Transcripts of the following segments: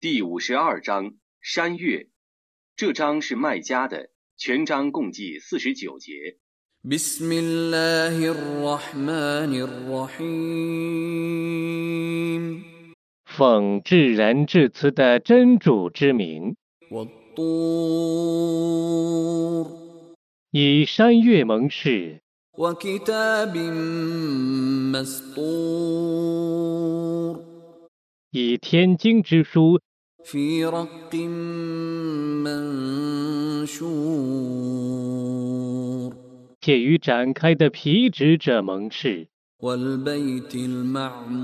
第五十二章山岳，这章是卖家的，全章共计四十九节。奉至仁至慈的真主之名，以山月盟誓，以天经之书。في رق منشور 且于展开的皮质者盟誓， والبيت المعمور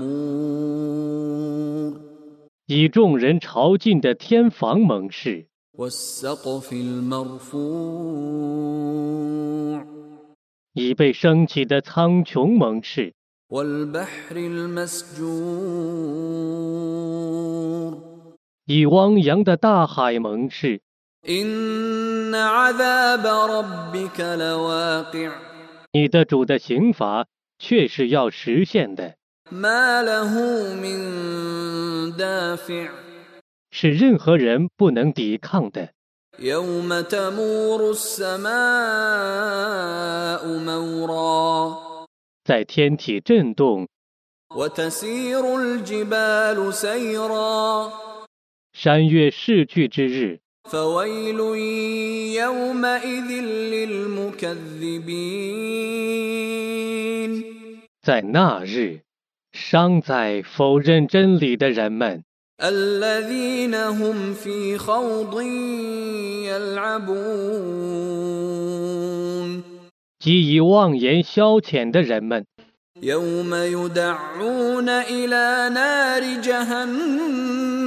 以众人朝觐的天房盟誓， والسقف المرفوع 以被升起的苍穹盟誓， والبحر المسجور 以汪洋的大海盟誓。你的主的刑罚却是要实现的。是任何人不能抵抗的。在天体震动。山岳逝去之日， فويل يومئذ للمكذبين 在那日，伤在否认真理的人们， الذين هم في خوض يلعبون 即以妄言消遣的人们， يوم يدعون إلى نار جهنم دعا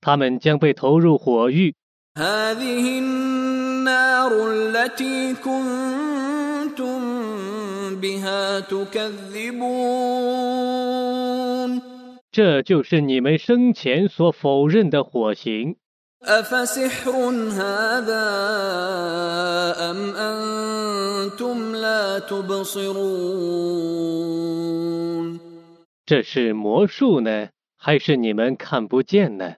他们将被投入火狱。 هذه النار التي كنتم بها تكذبون 这就是你们生前所否认的火刑。 أفسحر هذا أم أنتم لا تبصرون 这是魔术呢， 还是你们看不见呢？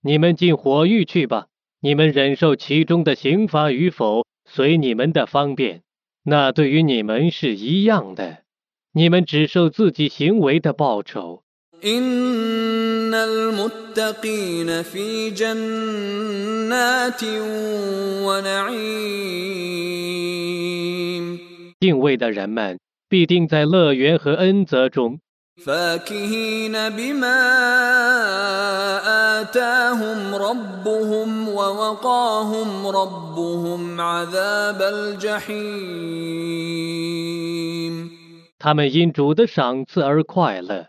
你们进火狱去吧你们忍受其中的刑罚与否随你们的方便。那对于你们是一样的，你们只受自己行为的报酬。 إن المتقين في جنات ونعيم 敬畏的人们必定在乐园和恩泽中， فاكهين بما آتاهم ربهم ووقاهم ربهم عذاب الجحيم 他们因主的赏赐而快乐，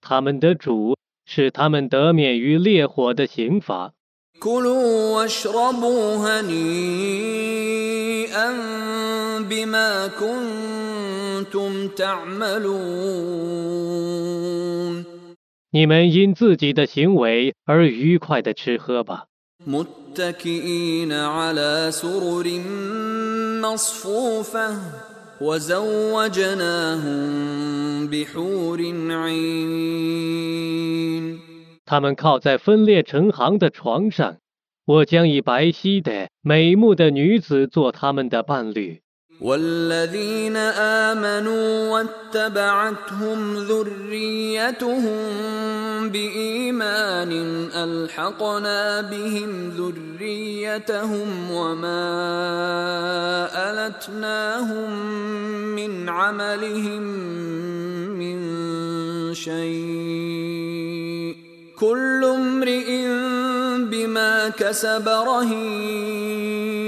他们的主使他们得免于烈火的刑罚。 كلوا واشربوا هنيئا بما كنتم تعملون 你们因自己的行为而愉快的吃喝吧， متكئين على سرر مصفوفة وزوجناهم بحور عين 他们靠在分裂成行的床上，我将以白皙的美目的女子做他们的伴侣。 والذين آمنوا واتبعتهم ذريتهم بإيمان ألحقنا بهم ذريتهم وما ألتناهم من عملهم من شيء كل امرئ بما كسب رهين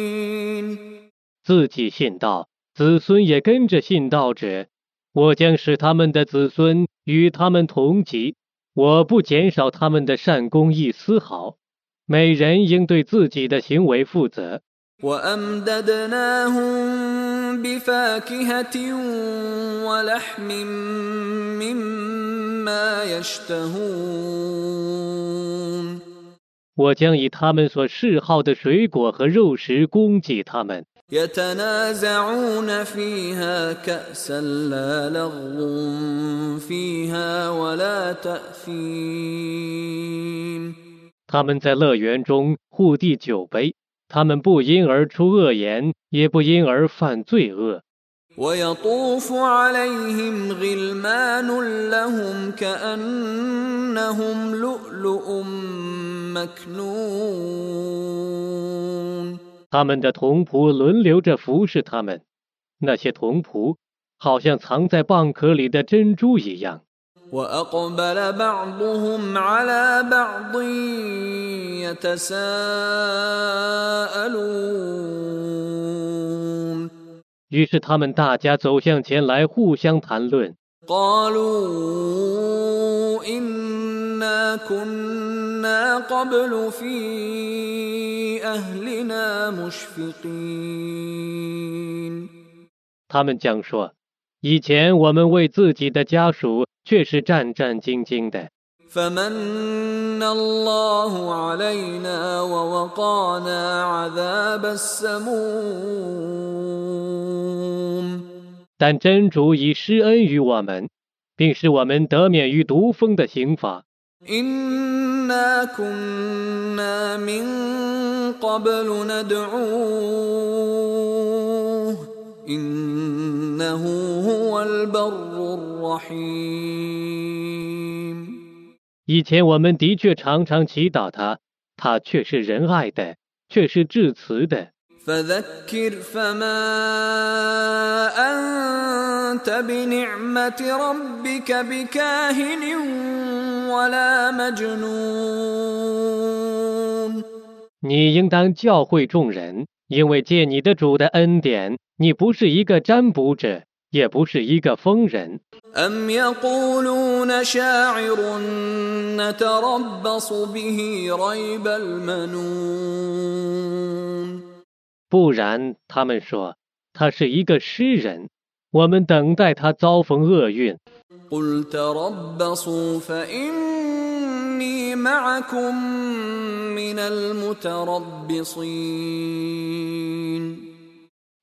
自己信道，子孙也跟着信道者，我将使他们的子孙与他们同级，我不减少他们的善功一丝毫。每人应对自己的行为负责。 وأمددناهم بفاكهة ولحم مما يشتهون 我将以他们所嗜好的水果和肉食供给他们。 يتنازعون فيها كأسا لا لغو فيها ولا تأثيم 他们在乐园中互递酒杯，他们不因而出恶言，也不因而犯罪恶。 ويطوف عليهم غلمان لهم كأنهم لؤلؤ مكنون 他们的童仆轮流着服侍他们，那些童仆好像藏在蚌壳里的珍珠一样。 وأقبل بعضهم على بعض يتساءلون 于是他们大家走向前来，互相谈论。 قالوا إنا كنا قبل في أهلنا مشفقين 他们讲说：“以前我们为自己的家属却是战战兢兢的， فمن الله علينا ووقانا عذاب السموم 但真主已施恩于我们，并使我们得免于毒蜂的刑罚。 إنا كنا من قبل ندعوه إنه هو البر الرحيم 以前我们的确常常祈祷他，他却是仁爱的，却是至慈的。 فذكر فما أنت بنعمة ربك بكاهن ولا مجنون 你应当教诲众人，因为借你的主的恩典，你不是一个占卜者，也不是一个疯人。 أم يقولون شاعر نتربص به ريب المنون 不然，他们说他是一个诗人， 我们等待他遭逢厄运。 قل تربصوا فإني معكم من المتربصين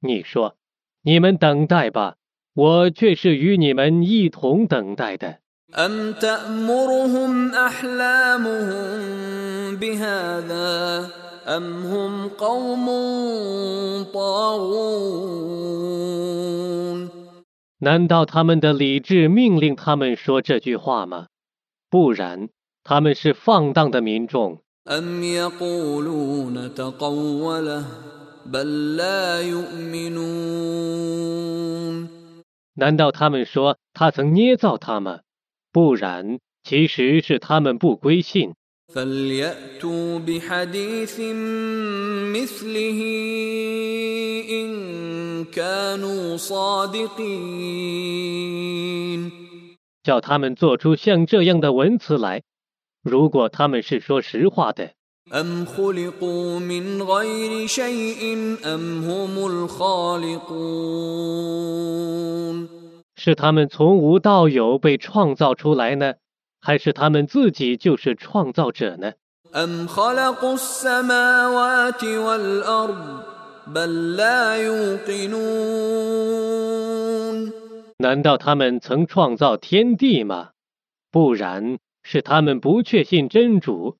你说，你们等待吧，我却是与你们一同等待的。 أم تأمرهم أحلامهم بهذا أم هم قوم طاغون 难道他们的理智命令他们说这句话吗？不然他们是放荡的民众。难道他们说他曾捏造他吗？不然其实是他们不归信。فليأتوا بحديث مثله إن كانوا صادقين 叫他们做出像这样的文词来。如果他们是说实话的， أم خلقوا من غير شيء أم هم الخالقون 是他们从无到有被创造出来呢， 还是他们自己就是创造者呢难道他们曾创造天地吗？不然是他们不确信真主。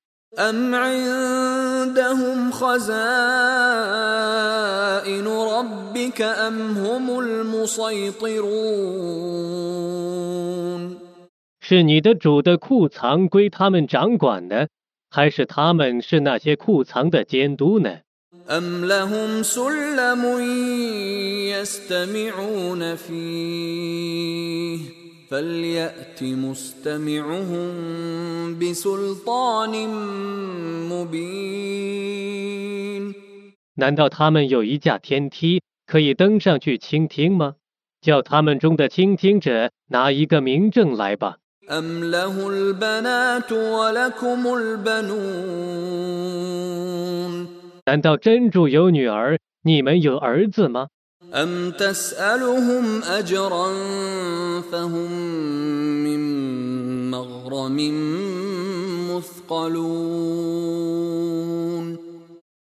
是你的主的库藏归他们掌管呢，还是他们是那些库藏的监督呢？ أم لهم سلم يستمعون فيه فليأت مستمعهم بسلطان مبين 难道他们有一架天梯可以登上去倾听吗？叫他们中的倾听者拿一个明证来吧。 أم له البنات ولكم البنون 难道真主有女儿，你们有儿子吗？ أم تسألهم أجرا فهم من مغرم مثقلون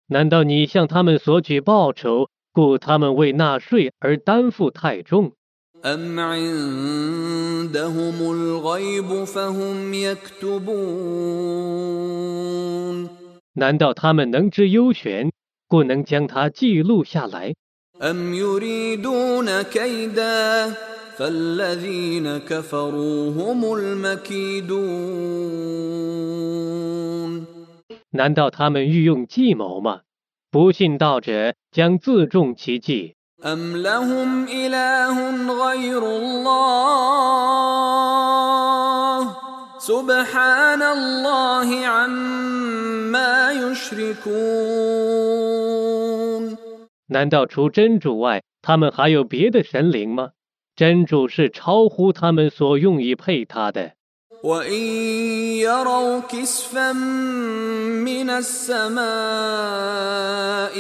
难道你向他们索取报酬，故他们为纳税而担负太重？ أم عندهم الغيب فهم يكتبون 难道他们能知幽玄，故能将它记录下来？ أم يريدون كيدا فالذين كفروا هم المكيدون 难道他们欲用计谋吗？不信道者将自中其计。 أم لهم إله غير الله سبحان الله عما يشركون 难道除真主外，他们还有别的神灵吗？真主是超乎他们所用以配他的。 وإن يروا كسفا من السماء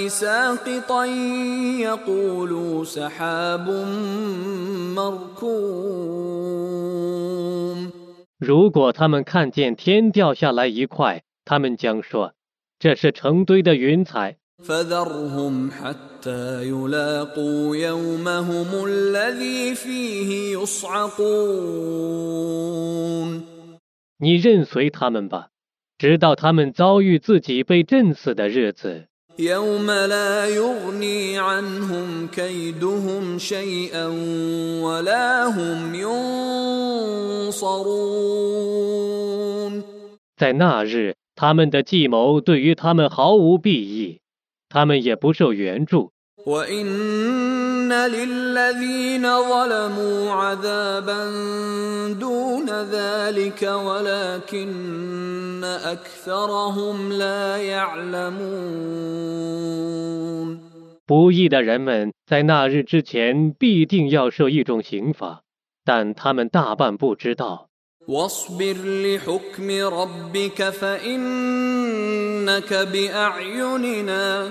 ساقطا يقولوا سحاب مركوم 如果他们看见天掉下来一块，他们将说：“这是成堆的云彩。 فذرهم حتى يلاقوا يومهم الذي فيه يصعقون ” 你任随他们吧，直到他们遭遇自己被震死的日子。 يوم لا يغني عنهم كيدهم شيئا ولا هم ينصرون 在那日，他们的计谋对于他们毫无裨益，他们也不受援助。 وإن للذين ظلموا عذابا دون ذلك ولكن أكثرهم لا يعلمون 不义的人们在那日之前必定要受一种刑罚，但他们大半不知道。 واصبر لحكم ربك فإنك بأعيننا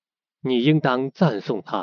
你应当赞颂他。